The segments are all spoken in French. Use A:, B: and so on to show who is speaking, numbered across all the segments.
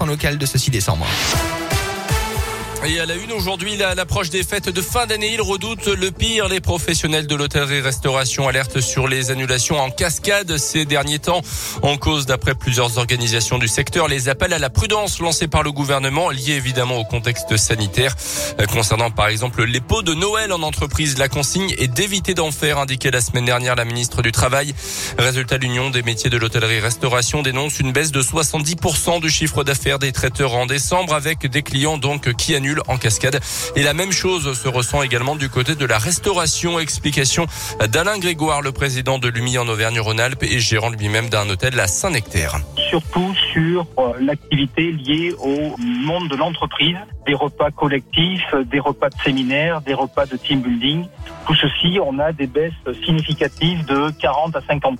A: en local de ce 6 décembre.
B: Et à la une aujourd'hui, l'approche des fêtes de fin d'année, ils redoutent le pire. Les professionnels de l'hôtellerie-restauration alertent sur les annulations en cascade ces derniers temps. En cause, d'après plusieurs organisations du secteur, les appels à la prudence lancés par le gouvernement, liés évidemment au contexte sanitaire. Euh, concernant par exemple les pots de Noël en entreprise, la consigne est d'éviter d'en faire, indiquait la semaine dernière la ministre du Travail. Résultat, l'Union des métiers de l'hôtellerie-restauration dénonce une baisse de 70% du chiffre d'affaires des traiteurs en décembre, avec des clients donc qui annulent en cascade. Et la même chose se ressent également du côté de la restauration. Explication d'Alain Grégoire, le président de l'UMI en Auvergne-Rhône-Alpes et gérant lui-même d'un hôtel à Saint-Nectaire.
C: Surtout sur euh, l'activité liée au monde de l'entreprise, des repas collectifs, des repas de séminaire, des repas de team building. Tout ceci, on a des baisses significatives de 40 à 50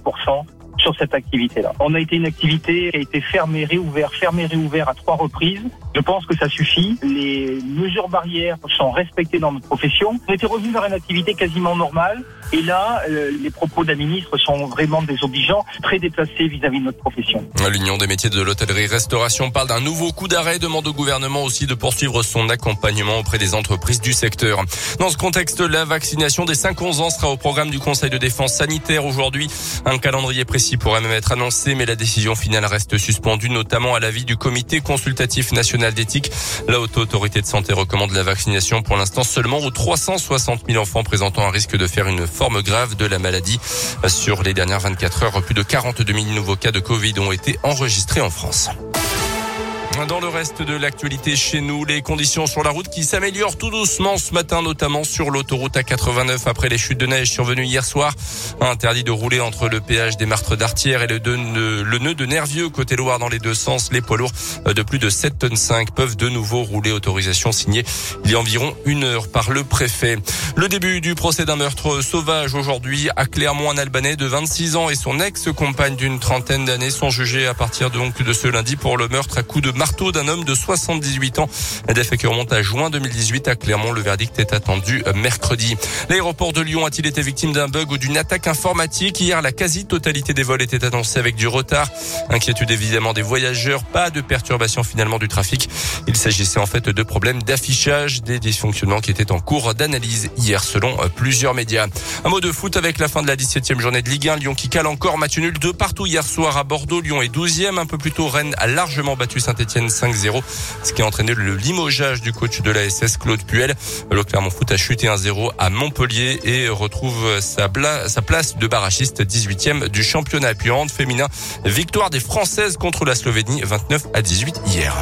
C: sur cette activité-là. On a été une activité qui a été fermée, réouverte, fermée, réouverte à trois reprises. Je pense que ça suffit. Les mesures barrières sont respectées dans notre profession. On était revenu vers une activité quasiment normale. Et là, euh, les propos d'un ministre sont vraiment désobligeants, très déplacés vis-à-vis de notre profession.
B: L'Union des métiers de l'hôtellerie-restauration parle d'un nouveau coup d'arrêt, demande au gouvernement aussi de poursuivre son accompagnement auprès des entreprises du secteur. Dans ce contexte, la vaccination des 5-11 ans sera au programme du Conseil de défense sanitaire aujourd'hui. Un calendrier précis pourrait même être annoncé, mais la décision finale reste suspendue, notamment à l'avis du Comité consultatif national d'éthique. La haute autorité de santé recommande la vaccination pour l'instant seulement aux 360 000 enfants présentant un risque de faire une forme grave de la maladie. Sur les dernières 24 heures, plus de 42 000 nouveaux cas de Covid ont été enregistrés en France. Dans le reste de l'actualité chez nous, les conditions sur la route qui s'améliorent tout doucement ce matin, notamment sur l'autoroute A89 après les chutes de neige survenues hier soir. Interdit de rouler entre le péage des Martres d'Artière et le, le nœud de Nervieux côté Loire dans les deux sens. Les poids lourds de plus de 7 tonnes 5 peuvent de nouveau rouler. Autorisation signée il y a environ une heure par le préfet. Le début du procès d'un meurtre sauvage aujourd'hui à Clermont, un Albanais de 26 ans et son ex-compagne d'une trentaine d'années sont jugés à partir donc de ce lundi pour le meurtre à coups de marteau marteau d'un homme de 78 ans. Des faits qui remontent à juin 2018 à Clermont. Le verdict est attendu mercredi. L'aéroport de Lyon a-t-il été victime d'un bug ou d'une attaque informatique Hier, la quasi-totalité des vols était annoncée avec du retard. Inquiétude évidemment des voyageurs. Pas de perturbation finalement du trafic. Il s'agissait en fait de problèmes d'affichage, des dysfonctionnements qui étaient en cours d'analyse hier selon euh, plusieurs médias. Un mot de foot avec la fin de la 17e journée de Ligue 1. Lyon qui cale encore match nul de partout hier soir à Bordeaux. Lyon est 12e. Un peu plus tôt, Rennes a largement battu Saint-Etienne 5-0, ce qui a entraîné le limogeage du coach de la SS, Claude Puel. Le Clermont Foot a chuté 1-0 à Montpellier et retrouve sa, place de barrachiste 18e du championnat. Puis féminin, victoire des Françaises contre la Slovénie 29 à 18 hier.